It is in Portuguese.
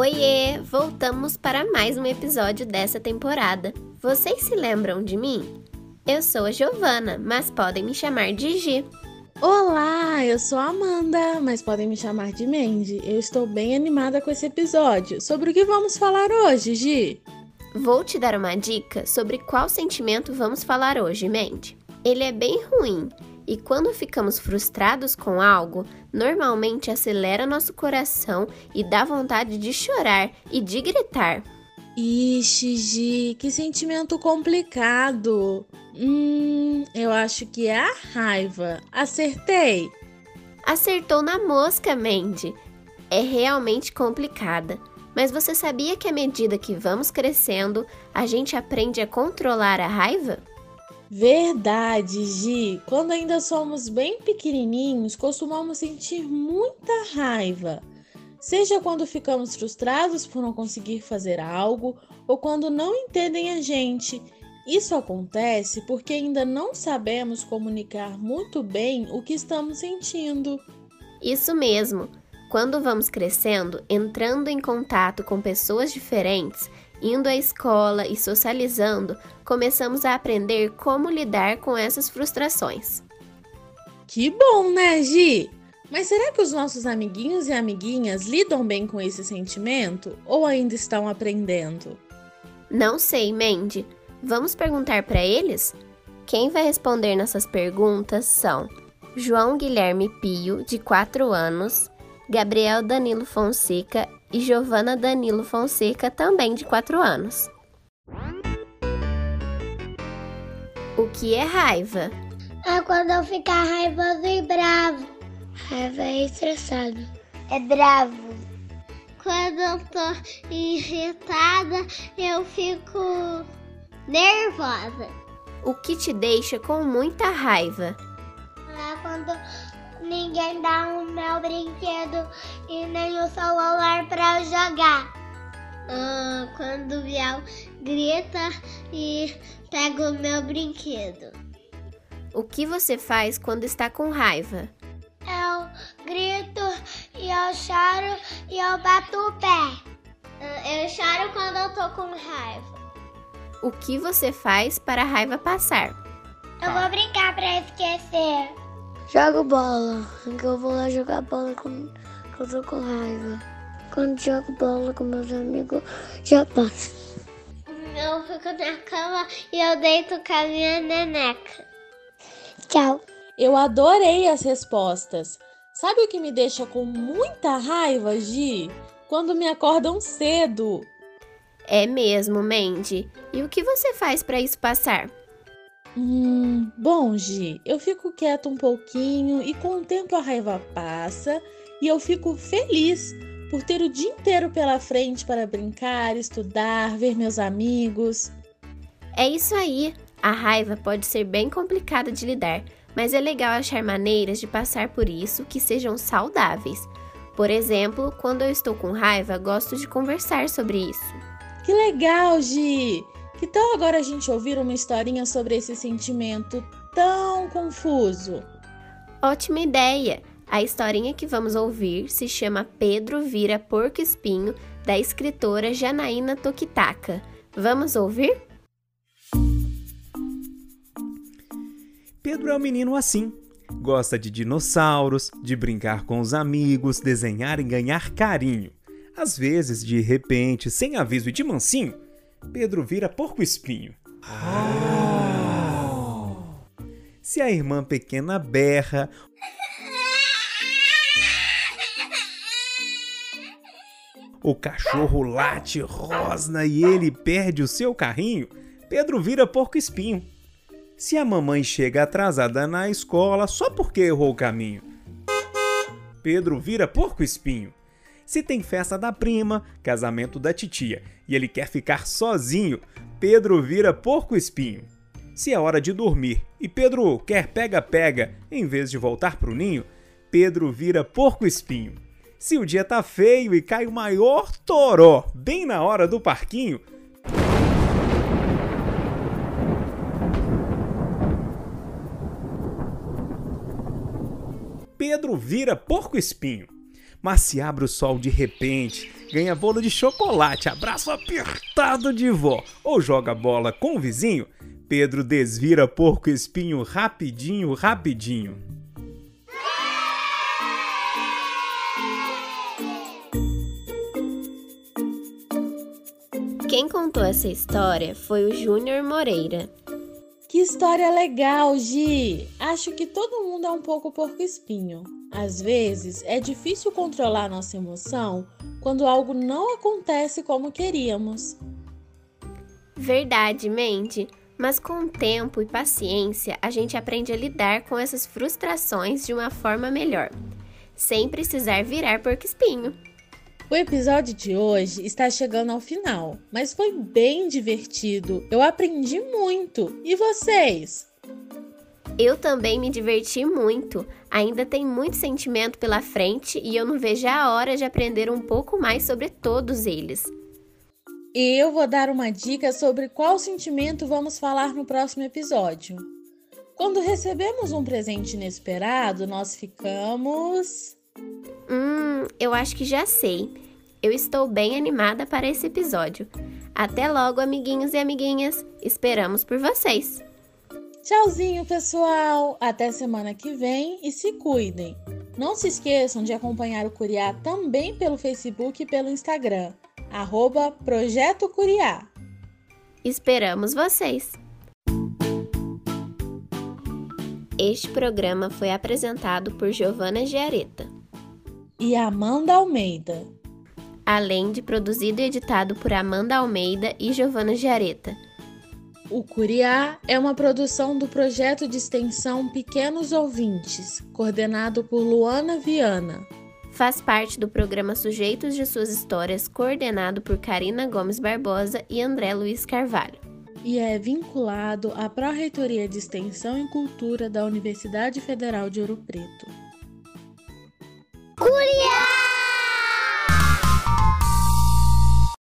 Oiê! Voltamos para mais um episódio dessa temporada. Vocês se lembram de mim? Eu sou a Giovana, mas podem me chamar de Gi. Olá, eu sou a Amanda, mas podem me chamar de Mandy. Eu estou bem animada com esse episódio. Sobre o que vamos falar hoje, Gi? Vou te dar uma dica sobre qual sentimento vamos falar hoje, Mandy. Ele é bem ruim e quando ficamos frustrados com algo, normalmente acelera nosso coração e dá vontade de chorar e de gritar. Ixi, Gi, que sentimento complicado. Hum, eu acho que é a raiva. Acertei? Acertou na mosca, Mandy. É realmente complicada. Mas você sabia que à medida que vamos crescendo, a gente aprende a controlar a raiva? Verdade, Gi. Quando ainda somos bem pequenininhos, costumamos sentir muita raiva. Seja quando ficamos frustrados por não conseguir fazer algo ou quando não entendem a gente. Isso acontece porque ainda não sabemos comunicar muito bem o que estamos sentindo. Isso mesmo. Quando vamos crescendo, entrando em contato com pessoas diferentes, indo à escola e socializando, começamos a aprender como lidar com essas frustrações. Que bom, né, Gi? Mas será que os nossos amiguinhos e amiguinhas lidam bem com esse sentimento ou ainda estão aprendendo? Não sei, Mandy. Vamos perguntar para eles? Quem vai responder nessas perguntas são João Guilherme Pio, de 4 anos, Gabriel Danilo Fonseca e Giovana Danilo Fonseca, também de 4 anos. O que é raiva? É quando eu ficar raivoso e bravo. Raiva é estressado. É bravo. Quando eu tô irritada, eu fico nervosa. O que te deixa com muita raiva? É quando ninguém dá o meu brinquedo e nem o celular pra eu jogar. Ah, quando o Biel grita e pega o meu brinquedo. O que você faz quando está com raiva? Eu grito e eu choro e eu bato o pé. Ah, Eu choro quando eu tô com raiva. O que você faz para a raiva passar? Eu vou brincar pra esquecer. Jogo bola. Que eu vou lá jogar bola quando eu tô com raiva. Quando jogo bola com meus amigos, já passa. Eu fico na cama e eu deito com a minha neneca. Tchau. Eu adorei as respostas. Sabe o que me deixa com muita raiva, Gi? Quando me acordam cedo. É mesmo, Mandy. E o que você faz para isso passar? Hum, bom, Gi, eu fico quieto um pouquinho e com o tempo a raiva passa e eu fico feliz por ter o dia inteiro pela frente para brincar, estudar, ver meus amigos. É isso aí. A raiva pode ser bem complicada de lidar, mas é legal achar maneiras de passar por isso que sejam saudáveis. Por exemplo, quando eu estou com raiva, gosto de conversar sobre isso. Que legal, Gi! Que tal agora a gente ouvir uma historinha sobre esse sentimento tão confuso? Ótima ideia! A historinha que vamos ouvir se chama Pedro Vira Porco Espinho, da escritora Janaína Tokitaka. Vamos ouvir? Pedro é um menino assim. Gosta de dinossauros, de brincar com os amigos, desenhar e ganhar carinho. Às vezes, de repente, sem aviso e de mansinho, Pedro vira porco espinho. Se a irmã pequena berra, o cachorro late, rosna e ele perde o seu carrinho, Pedro vira porco espinho. Se a mamãe chega atrasada na escola só porque errou o caminho, Pedro vira porco espinho. Se tem festa da prima, casamento da titia e ele quer ficar sozinho, Pedro vira porco espinho. Se é hora de dormir e Pedro quer pega-pega em vez de voltar pro ninho, Pedro vira porco-espinho. Se o dia tá feio e cai o maior toró bem na hora do parquinho, Pedro vira porco-espinho. Mas se abre o sol de repente, ganha bolo de chocolate, abraço apertado de vó ou joga bola com o vizinho, Pedro desvira porco-espinho rapidinho, rapidinho. Quem contou essa história foi o Júnior Moreira. Que história legal, Gi! Acho que todo mundo é um pouco porco-espinho. Às vezes é difícil controlar nossa emoção quando algo não acontece como queríamos. Verdade, Mandy. Mas com tempo e paciência, a gente aprende a lidar com essas frustrações de uma forma melhor, sem precisar virar porco-espinho. O episódio de hoje está chegando ao final, mas foi bem divertido. Eu aprendi muito. E vocês? Eu também me diverti muito. Ainda tem muito sentimento pela frente e eu não vejo a hora de aprender um pouco mais sobre todos eles. E eu vou dar uma dica sobre qual sentimento vamos falar no próximo episódio. Quando recebemos um presente inesperado, nós ficamos. Hum, eu acho que já sei. Eu estou bem animada para esse episódio. Até logo, amiguinhos e amiguinhas. Esperamos por vocês. Tchauzinho, pessoal! Até semana que vem e se cuidem! Não se esqueçam de acompanhar o Curiá também pelo Facebook e pelo Instagram, arroba Projeto Curiá. Esperamos vocês! Este programa foi apresentado por Giovana Giareta e Amanda Almeida, além de produzido e editado por Amanda Almeida e Giovana Giareta. O Curiá é uma produção do projeto de extensão Pequenos Ouvintes, coordenado por Luana Viana. Faz parte do programa Sujeitos de Suas Histórias, coordenado por Karina Gomes Barbosa e André Luiz Carvalho. E é vinculado à Pró-Reitoria de Extensão e Cultura da Universidade Federal de Ouro Preto. Curiá!